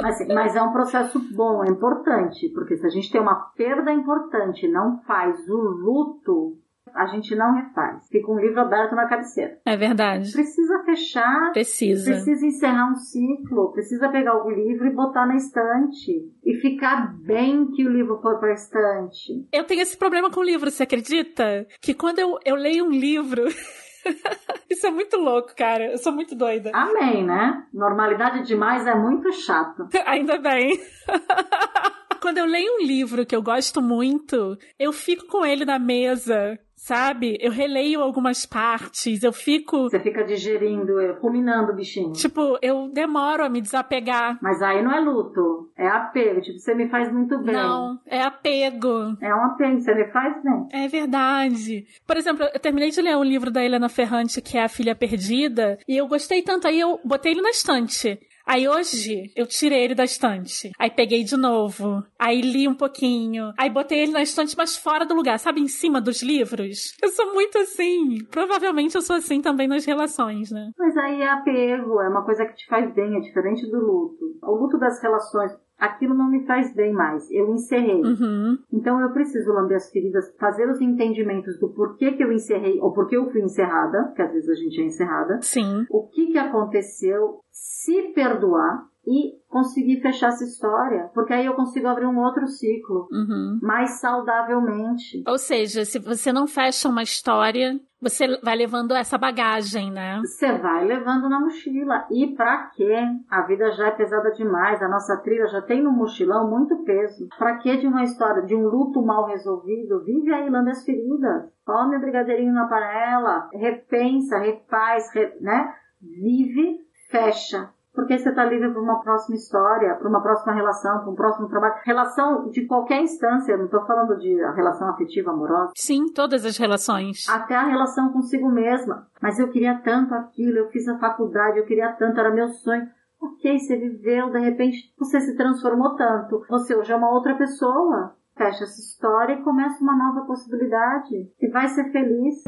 F: Mas, mas é um processo bom, é importante, porque se a gente tem uma perda importante e não faz o luto, a gente não refaz. Fica um livro aberto na cabeceira.
C: É verdade.
F: Precisa fechar.
C: Precisa.
F: Precisa encerrar um ciclo. Precisa pegar o livro e botar na estante. E ficar bem que o livro foi para a estante.
C: Eu tenho esse problema com o livro, você acredita? Que quando eu, eu leio um livro. *laughs* Isso é muito louco, cara. Eu sou muito doida.
F: Amém, né? Normalidade demais é muito chato. *laughs*
C: Ainda bem. *laughs* Quando eu leio um livro que eu gosto muito, eu fico com ele na mesa Sabe? Eu releio algumas partes, eu fico.
F: Você fica digerindo, ruminando o bichinho.
C: Tipo, eu demoro a me desapegar.
F: Mas aí não é luto, é apego. Tipo, você me faz muito bem.
C: Não, é apego.
F: É um apego, você me faz bem.
C: É verdade. Por exemplo, eu terminei de ler um livro da Helena Ferrante, que é A Filha Perdida, e eu gostei tanto, aí eu botei ele na estante. Aí hoje eu tirei ele da estante. Aí peguei de novo. Aí li um pouquinho. Aí botei ele na estante, mas fora do lugar, sabe? Em cima dos livros. Eu sou muito assim. Provavelmente eu sou assim também nas relações, né?
F: Mas aí é apego, é uma coisa que te faz bem, é diferente do luto. O luto das relações aquilo não me faz bem mais. Eu encerrei.
C: Uhum.
F: Então eu preciso lamber as feridas, fazer os entendimentos do porquê que eu encerrei, ou porquê eu fui encerrada, que às vezes a gente é encerrada.
C: Sim.
F: O que que aconteceu, se perdoar e conseguir fechar essa história, porque aí eu consigo abrir um outro ciclo
C: uhum.
F: mais saudavelmente.
C: Ou seja, se você não fecha uma história, você vai levando essa bagagem, né?
F: Você vai levando na mochila. E pra quê? A vida já é pesada demais. A nossa trilha já tem no mochilão muito peso. Pra que de uma história, de um luto mal resolvido? Vive aí, lambe as feridas. Come o brigadeirinho na panela. Repensa, refaz, re, né? Vive, fecha porque você está livre para uma próxima história, para uma próxima relação, para um próximo trabalho. Relação de qualquer instância, não estou falando de relação afetiva, amorosa.
C: Sim, todas as relações.
F: Até a relação consigo mesma. Mas eu queria tanto aquilo, eu fiz a faculdade, eu queria tanto, era meu sonho. Ok, você viveu, de repente você se transformou tanto. Você hoje é uma outra pessoa. Fecha essa história e começa uma nova possibilidade. E vai ser feliz.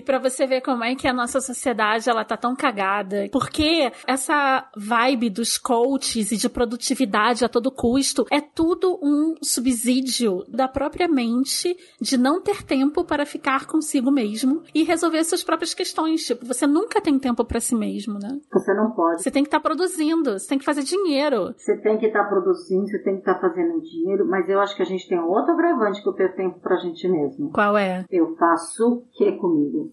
C: E para você ver como é que a nossa sociedade ela tá tão cagada, porque essa vibe dos coaches e de produtividade a todo custo é tudo um subsídio da própria mente de não ter tempo para ficar consigo mesmo e resolver suas próprias questões. Tipo, você nunca tem tempo para si mesmo, né?
F: Você não pode.
C: Você tem que estar tá produzindo, você tem que fazer dinheiro.
F: Você tem que estar tá produzindo, você tem que estar tá fazendo dinheiro, mas eu acho que a gente tem outro agravante que eu tenho tempo pra gente mesmo.
C: Qual é?
F: Eu faço o que comigo?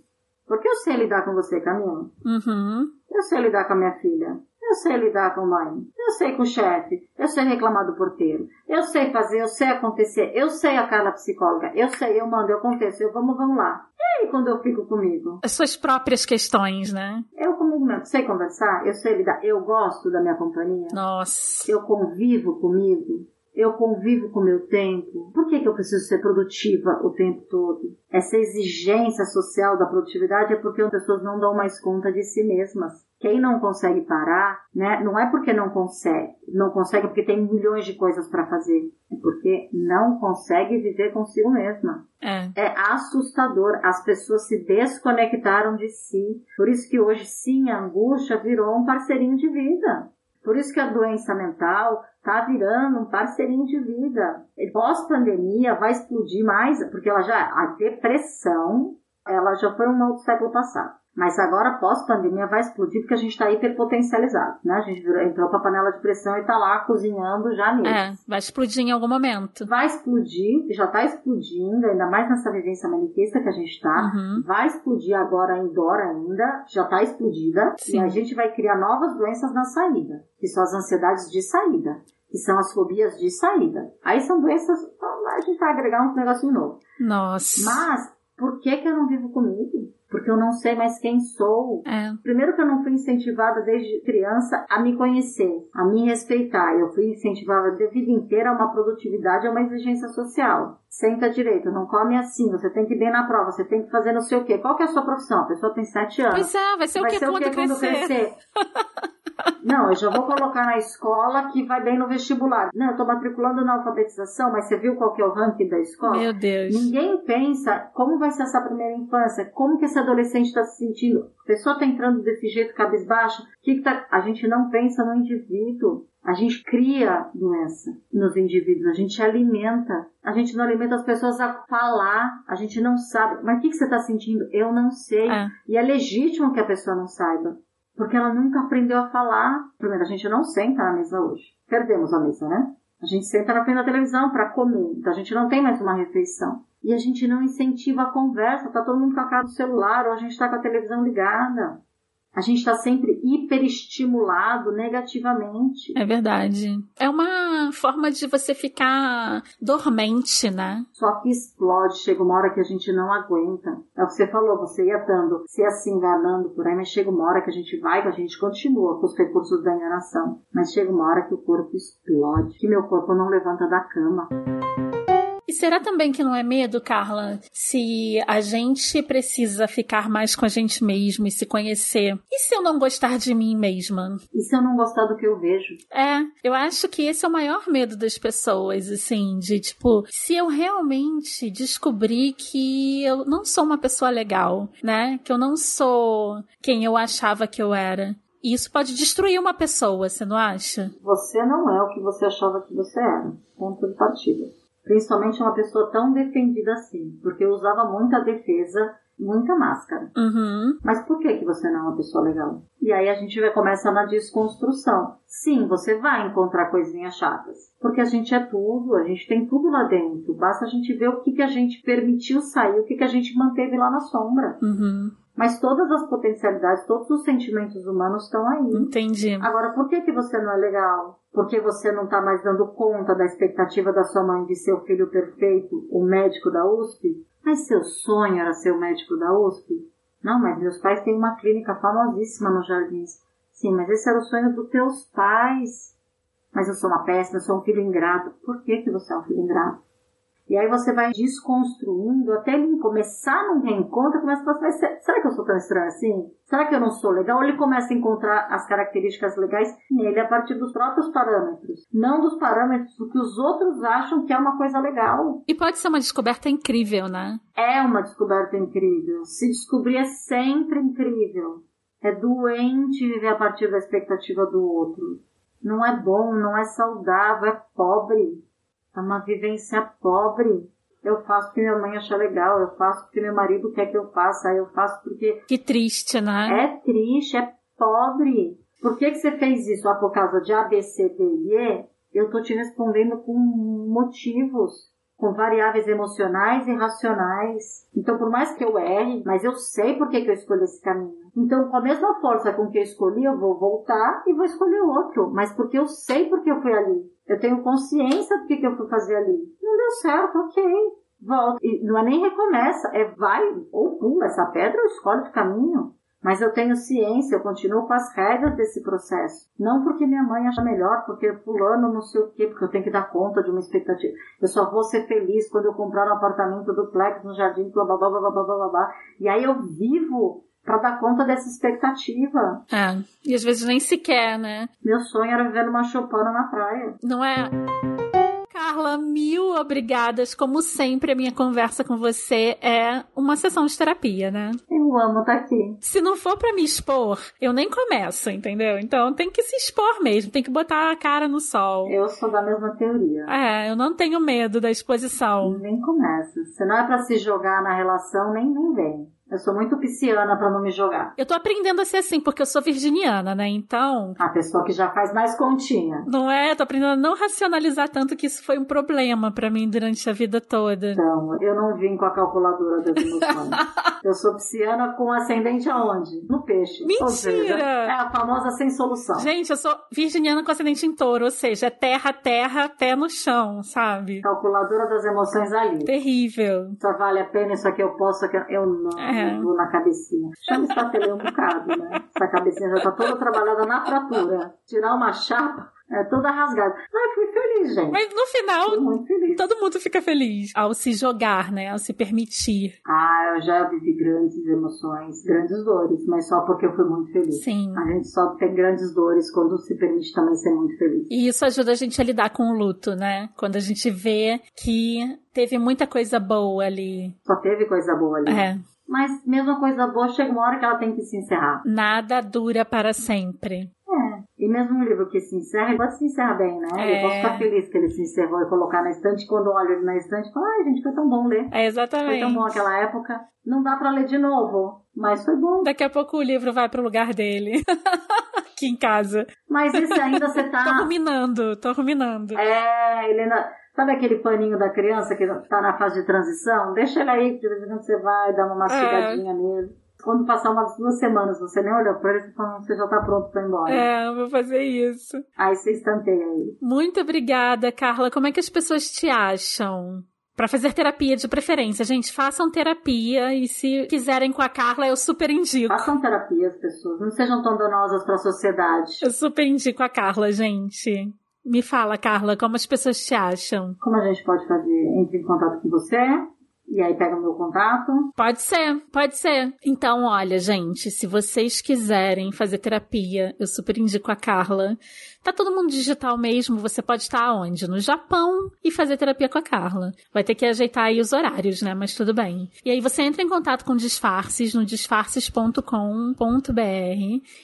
F: Porque eu sei lidar com você, Camila.
C: Uhum.
F: Eu sei lidar com a minha filha. Eu sei lidar com a mãe. Eu sei com o chefe. Eu sei reclamar do porteiro. Eu sei fazer, eu sei acontecer. Eu sei a Carla psicóloga. Eu sei, eu mando, eu aconteço. Eu vamos, vamos lá. E aí quando eu fico comigo?
C: As suas próprias questões, né?
F: Eu comigo mesmo. Sei conversar. Eu sei lidar. Eu gosto da minha companhia.
C: Nossa.
F: Eu convivo comigo eu convivo com o meu tempo. Por que, que eu preciso ser produtiva o tempo todo? Essa exigência social da produtividade é porque as pessoas não dão mais conta de si mesmas. Quem não consegue parar, né, não é porque não consegue, não consegue porque tem milhões de coisas para fazer, é porque não consegue viver consigo mesma.
C: É.
F: é assustador. As pessoas se desconectaram de si. Por isso que hoje sim a angústia virou um parceirinho de vida. Por isso que a doença mental está virando um parceirinho de vida. Pós-pandemia vai explodir mais, porque ela já a depressão, ela já foi um do século passado. Mas agora, pós-pandemia, vai explodir porque a gente está hiperpotencializado, né? A gente virou, entrou para a panela de pressão e está lá cozinhando já nisso.
C: É, vai explodir em algum momento.
F: Vai explodir, já está explodindo, ainda mais nessa vivência maniqueísta que a gente está.
C: Uhum.
F: Vai explodir agora indoor ainda, já está explodida.
C: Sim.
F: E a gente vai criar novas doenças na saída, que são as ansiedades de saída que são as fobias de saída. Aí são doenças, então a gente vai agregar um negocinho novo.
C: Nossa.
F: Mas Por que, que eu não vivo comigo? Porque eu não sei mais quem sou.
C: É.
F: Primeiro que eu não fui incentivada desde criança a me conhecer, a me respeitar. Eu fui incentivada a vida inteira a uma produtividade, a uma exigência social. Senta direito, não come assim, você tem que ir bem na prova, você tem que fazer não sei o quê. Qual que é a sua profissão? A pessoa tem sete anos.
C: Pois é, vai ser
F: vai
C: o que
F: ser o
C: quando,
F: que quando
C: crescer?
F: crescer? *laughs* Não, eu já vou colocar na escola que vai bem no vestibular. Não, eu tô matriculando na alfabetização, mas você viu qual que é o ranking da escola?
C: Meu Deus.
F: Ninguém pensa como vai ser essa primeira infância, como que esse adolescente está se sentindo. A pessoa está entrando desse jeito cabisbaixo, que que tá... a gente não pensa no indivíduo. A gente cria doença nos indivíduos, a gente alimenta. A gente não alimenta as pessoas a falar, a gente não sabe. Mas o que, que você está sentindo? Eu não sei.
C: É.
F: E é legítimo que a pessoa não saiba. Porque ela nunca aprendeu a falar. Primeiro, a gente não senta na mesa hoje. Perdemos a mesa, né? A gente senta na frente da televisão para comer. Então a gente não tem mais uma refeição. E a gente não incentiva a conversa. Tá todo mundo com a cara do celular ou a gente tá com a televisão ligada. A gente está sempre hiperestimulado negativamente.
C: É verdade. É uma forma de você ficar dormente, né?
F: Só que explode, chega uma hora que a gente não aguenta. É o que você falou, você ia dando, se ia se enganando por aí, mas chega uma hora que a gente vai, que a gente continua com os recursos da enganação. Mas chega uma hora que o corpo explode, que meu corpo não levanta da cama.
C: E será também que não é medo, Carla, se a gente precisa ficar mais com a gente mesmo e se conhecer? E se eu não gostar de mim mesma?
F: E se eu não gostar do que eu vejo?
C: É, eu acho que esse é o maior medo das pessoas, assim, de tipo, se eu realmente descobrir que eu não sou uma pessoa legal, né? Que eu não sou quem eu achava que eu era. E isso pode destruir uma pessoa, você não acha?
F: Você não é o que você achava que você era. Ponto de partida. Principalmente uma pessoa tão defendida assim, porque eu usava muita defesa, muita máscara.
C: Uhum.
F: Mas por que, que você não é uma pessoa legal? E aí a gente vai começar na desconstrução. Sim, você vai encontrar coisinhas chatas. Porque a gente é tudo, a gente tem tudo lá dentro. Basta a gente ver o que, que a gente permitiu sair, o que, que a gente manteve lá na sombra.
C: Uhum.
F: Mas todas as potencialidades, todos os sentimentos humanos estão aí.
C: Entendi.
F: Agora, por que, que você não é legal? Porque você não está mais dando conta da expectativa da sua mãe de ser o filho perfeito, o médico da USP? Mas seu sonho era ser o médico da USP? Não, mas meus pais têm uma clínica famosíssima nos Jardins. Sim, mas esse era o sonho dos teus pais. Mas eu sou uma péssima, eu sou um filho ingrato. Por que, que você é um filho ingrato? E aí você vai desconstruindo até ele começar num reencontro, começa a falar, mas será que eu sou tão estranho assim? Será que eu não sou legal? Ele começa a encontrar as características legais nele a partir dos próprios parâmetros, não dos parâmetros do que os outros acham que é uma coisa legal.
C: E pode ser uma descoberta incrível, né?
F: É uma descoberta incrível. Se descobrir é sempre incrível. É doente viver a partir da expectativa do outro. Não é bom, não é saudável, é pobre. É uma vivência pobre. Eu faço porque minha mãe acha legal, eu faço porque meu marido quer que eu faça, eu faço porque.
C: Que triste, né?
F: É triste, é pobre. Por que, que você fez isso? Ah, por causa de A, B, C, D e E? Eu tô te respondendo com motivos, com variáveis emocionais e racionais. Então, por mais que eu erre, mas eu sei por que, que eu escolhi esse caminho. Então, com a mesma força com que eu escolhi, eu vou voltar e vou escolher outro. Mas porque eu sei porque eu fui ali. Eu tenho consciência do que, que eu fui fazer ali. Não deu certo, ok. Volta. E não é nem recomeça, é vai ou pula essa pedra ou escolhe o caminho. Mas eu tenho ciência, eu continuo com as regras desse processo. Não porque minha mãe acha melhor, porque fulano não sei o quê, porque eu tenho que dar conta de uma expectativa. Eu só vou ser feliz quando eu comprar um apartamento duplex no jardim, blá blá blá blá blá blá blá. E aí eu vivo para dar conta dessa expectativa.
C: É, e às vezes nem sequer, né?
F: Meu sonho era viver numa chopana na praia.
C: Não é? Carla, mil obrigadas. Como sempre, a minha conversa com você é uma sessão de terapia, né?
F: Eu amo estar aqui.
C: Se não for para me expor, eu nem começo, entendeu? Então tem que se expor mesmo, tem que botar a cara no sol.
F: Eu sou da mesma teoria.
C: É, eu não tenho medo da exposição.
F: Nem começa. Se não é para se jogar na relação, nem, nem vem. Eu sou muito pisciana para não me jogar.
C: Eu tô aprendendo a ser assim, porque eu sou virginiana, né? Então.
F: A pessoa que já faz mais continha.
C: Não é? Tô aprendendo a não racionalizar tanto que isso foi um problema para mim durante a vida toda.
F: Então, eu não vim com a calculadora das *laughs* emoções. eu sou pisciana com ascendente aonde? No peixe.
C: Mentira!
F: Seja, é a famosa sem solução.
C: Gente, eu sou virginiana com ascendente em touro, ou seja, é terra, terra, pé no chão, sabe?
F: Calculadora das emoções ali.
C: Terrível.
F: Só vale a pena, isso aqui eu posso, aqui eu não. É. Vou na cabecinha. Já me estatelei um bocado, né? Essa cabecinha já tá toda trabalhada na fratura. Tirar uma chapa é, toda rasgada. Ai, fui feliz, gente.
C: Mas no final, todo mundo fica feliz ao se jogar, né? Ao se permitir.
F: Ah, eu já vivi grandes emoções, grandes dores, mas só porque eu fui muito feliz.
C: Sim.
F: A gente só tem grandes dores quando se permite também ser muito feliz.
C: E isso ajuda a gente a lidar com o luto, né? Quando a gente vê que teve muita coisa boa ali.
F: Só teve coisa boa ali.
C: É.
F: Mas mesmo coisa boa, chega uma hora que ela tem que se encerrar.
C: Nada dura para sempre.
F: É. E mesmo um livro que se encerra, ele pode se encerrar bem, né? É. Eu posso ficar feliz que ele se encerrou e colocar na estante. Quando olho ele na estante, falo, ai, gente, foi tão bom ler.
C: É, exatamente.
F: Foi tão bom aquela época. Não dá para ler de novo, mas foi bom.
C: Daqui a pouco o livro vai pro lugar dele. *laughs* Aqui em casa.
F: Mas isso ainda você tá. *laughs*
C: tô ruminando, tô ruminando.
F: É, Helena. Sabe aquele paninho da criança que está na fase de transição? Deixa ele aí, de vez em quando você vai dar uma mastigadinha é. nele. Quando passar umas duas semanas, você nem olhou para ele, você já está pronto para ir embora.
C: É, eu vou fazer isso.
F: Aí você estanteia ele.
C: Muito obrigada, Carla. Como é que as pessoas te acham? Para fazer terapia de preferência. Gente, façam terapia e se quiserem com a Carla, eu super indico.
F: Façam terapia as pessoas, não sejam tão danosas para a sociedade.
C: Eu super indico a Carla, gente. Me fala, Carla, como as pessoas te acham?
F: Como a gente pode fazer? Entre em contato com você, e aí pega o meu contato?
C: Pode ser, pode ser. Então, olha, gente, se vocês quiserem fazer terapia, eu super indico a Carla. Tá todo mundo digital mesmo, você pode estar onde? No Japão e fazer terapia com a Carla. Vai ter que ajeitar aí os horários, né? Mas tudo bem. E aí você entra em contato com disfarces no disfarces.com.br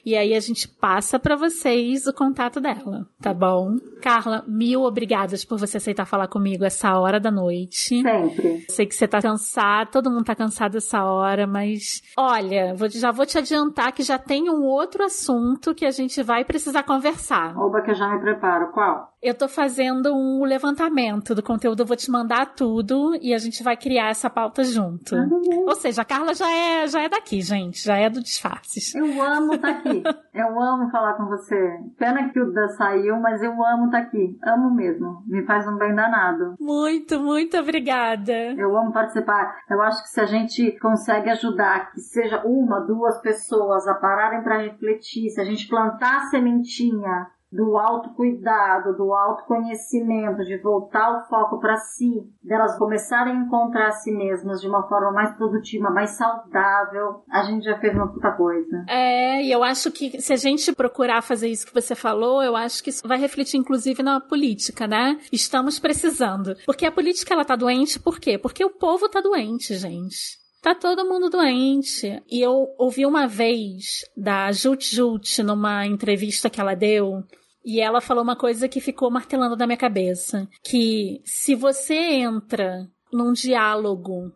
C: e aí a gente passa para vocês o contato dela, tá bom? Carla, mil obrigadas por você aceitar falar comigo essa hora da noite.
F: Sempre.
C: Sei que você tá cansado, todo mundo tá cansado essa hora, mas olha, vou, já vou te adiantar que já tem um outro assunto que a gente vai precisar conversar
F: que eu já me preparo. Qual?
C: Eu tô fazendo um levantamento do conteúdo, eu vou te mandar tudo e a gente vai criar essa pauta junto.
F: Uhum.
C: Ou seja, a Carla já é, já é daqui, gente, já é do Disfarces.
F: Eu amo estar tá aqui. *laughs* eu amo falar com você. Pena que o Dan saiu, mas eu amo estar tá aqui. Amo mesmo. Me faz um bem danado.
C: Muito, muito obrigada.
F: Eu amo participar. Eu acho que se a gente consegue ajudar que seja uma, duas pessoas a pararem para refletir, se a gente plantar a sementinha do autocuidado, do autoconhecimento, de voltar o foco para si, delas começarem a encontrar a si mesmas de uma forma mais produtiva, mais saudável, a gente já fez uma puta coisa.
C: É, e eu acho que se a gente procurar fazer isso que você falou, eu acho que isso vai refletir inclusive na política, né? Estamos precisando. Porque a política ela tá doente, por quê? Porque o povo tá doente, gente. Tá todo mundo doente. E eu ouvi uma vez da Jut Jut numa entrevista que ela deu, e ela falou uma coisa que ficou martelando na minha cabeça: que se você entra num diálogo,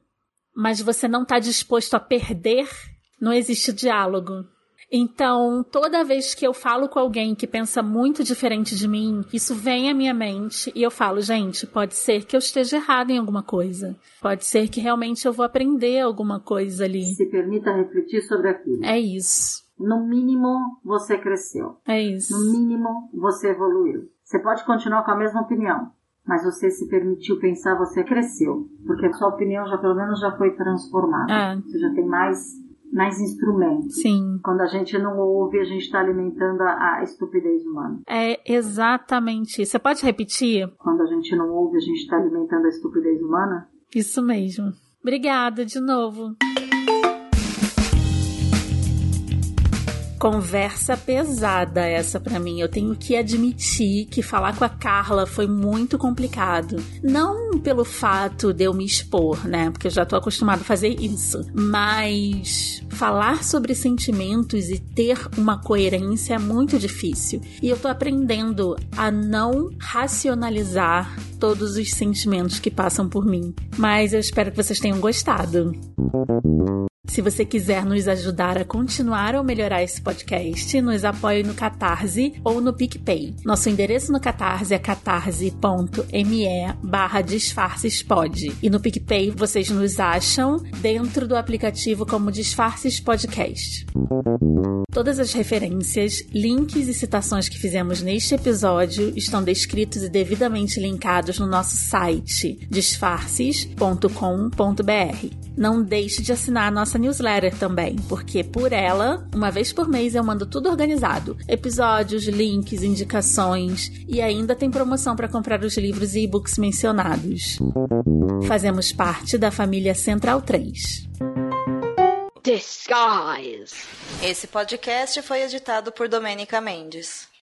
C: mas você não está disposto a perder, não existe diálogo. Então, toda vez que eu falo com alguém que pensa muito diferente de mim, isso vem à minha mente e eu falo, gente, pode ser que eu esteja errado em alguma coisa. Pode ser que realmente eu vou aprender alguma coisa ali.
F: Se permita refletir sobre aquilo.
C: É isso.
F: No mínimo, você cresceu.
C: É isso.
F: No mínimo, você evoluiu. Você pode continuar com a mesma opinião, mas você se permitiu pensar, você cresceu. Porque a sua opinião já, pelo menos, já foi transformada.
C: É.
F: Você já tem mais, mais instrumentos.
C: Sim.
F: Quando a gente não ouve, a gente está alimentando a, a estupidez humana.
C: É exatamente isso. Você pode repetir?
F: Quando a gente não ouve, a gente está alimentando a estupidez humana?
C: Isso mesmo. Obrigada de novo. Conversa pesada essa para mim. Eu tenho que admitir que falar com a Carla foi muito complicado. Não pelo fato de eu me expor, né? Porque eu já tô acostumado a fazer isso. Mas falar sobre sentimentos e ter uma coerência é muito difícil. E eu tô aprendendo a não racionalizar todos os sentimentos que passam por mim. Mas eu espero que vocês tenham gostado. Se você quiser nos ajudar a continuar ou melhorar esse podcast, nos apoie no Catarse ou no PicPay. Nosso endereço no Catarse é catarse.me barra disfarcespod. E no PicPay vocês nos acham dentro do aplicativo como Disfarces Podcast. Todas as referências, links e citações que fizemos neste episódio estão descritos e devidamente linkados no nosso site disfarces.com.br. Não deixe de assinar a nossa newsletter também, porque por ela, uma vez por mês eu mando tudo organizado: episódios, links, indicações e ainda tem promoção para comprar os livros e e-books mencionados. Fazemos parte da família Central 3.
A: Disguise. Esse podcast foi editado por Domênica Mendes.